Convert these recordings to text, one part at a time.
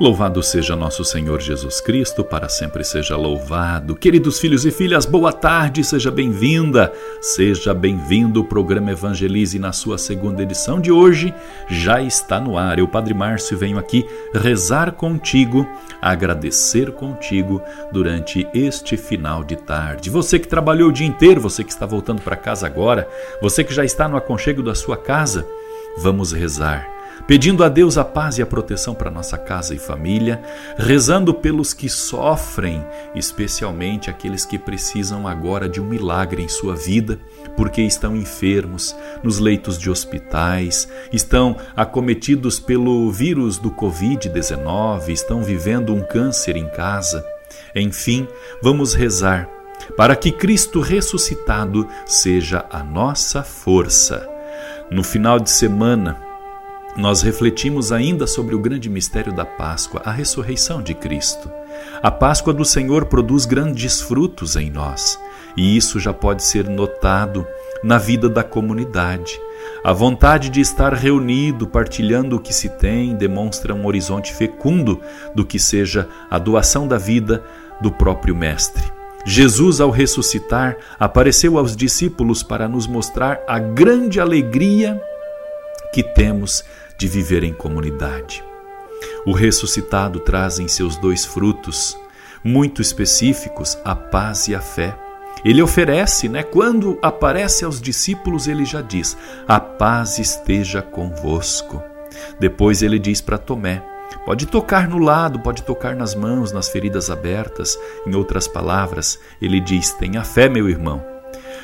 Louvado seja nosso Senhor Jesus Cristo, para sempre seja louvado. Queridos filhos e filhas, boa tarde, seja bem-vinda, seja bem-vindo. O programa Evangelize na sua segunda edição de hoje já está no ar. Eu, Padre Márcio, venho aqui rezar contigo, agradecer contigo durante este final de tarde. Você que trabalhou o dia inteiro, você que está voltando para casa agora, você que já está no aconchego da sua casa, vamos rezar pedindo a Deus a paz e a proteção para nossa casa e família, rezando pelos que sofrem, especialmente aqueles que precisam agora de um milagre em sua vida, porque estão enfermos, nos leitos de hospitais, estão acometidos pelo vírus do Covid-19, estão vivendo um câncer em casa. Enfim, vamos rezar para que Cristo ressuscitado seja a nossa força. No final de semana, nós refletimos ainda sobre o grande mistério da Páscoa, a ressurreição de Cristo. A Páscoa do Senhor produz grandes frutos em nós, e isso já pode ser notado na vida da comunidade. A vontade de estar reunido, partilhando o que se tem, demonstra um horizonte fecundo do que seja a doação da vida do próprio Mestre. Jesus, ao ressuscitar, apareceu aos discípulos para nos mostrar a grande alegria que temos de viver em comunidade. O ressuscitado traz em seus dois frutos, muito específicos, a paz e a fé. Ele oferece, né? Quando aparece aos discípulos, ele já diz: A paz esteja convosco. Depois ele diz para Tomé: Pode tocar no lado, pode tocar nas mãos, nas feridas abertas. Em outras palavras, ele diz: Tenha fé, meu irmão.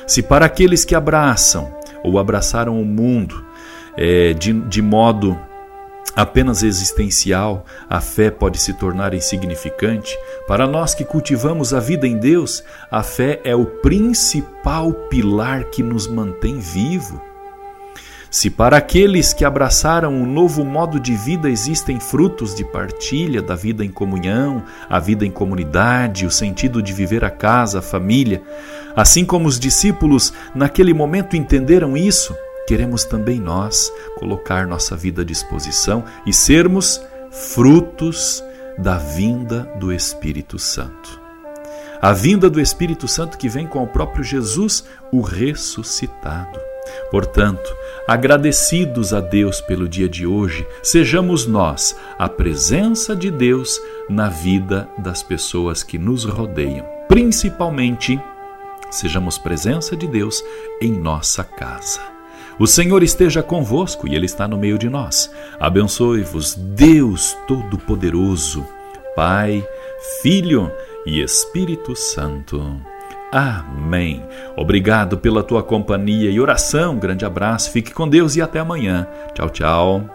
Se para aqueles que abraçam ou abraçaram o mundo, é, de, de modo apenas existencial, a fé pode se tornar insignificante. Para nós que cultivamos a vida em Deus, a fé é o principal pilar que nos mantém vivo. Se para aqueles que abraçaram um novo modo de vida existem frutos de partilha da vida em comunhão, a vida em comunidade, o sentido de viver a casa, a família, assim como os discípulos naquele momento entenderam isso, queremos também nós colocar nossa vida à disposição e sermos frutos da vinda do Espírito Santo. A vinda do Espírito Santo que vem com o próprio Jesus, o ressuscitado. Portanto, agradecidos a Deus pelo dia de hoje, sejamos nós a presença de Deus na vida das pessoas que nos rodeiam. Principalmente, sejamos presença de Deus em nossa casa. O Senhor esteja convosco e Ele está no meio de nós. Abençoe-vos, Deus Todo-Poderoso, Pai, Filho e Espírito Santo. Amém. Obrigado pela tua companhia e oração. Grande abraço, fique com Deus e até amanhã. Tchau, tchau.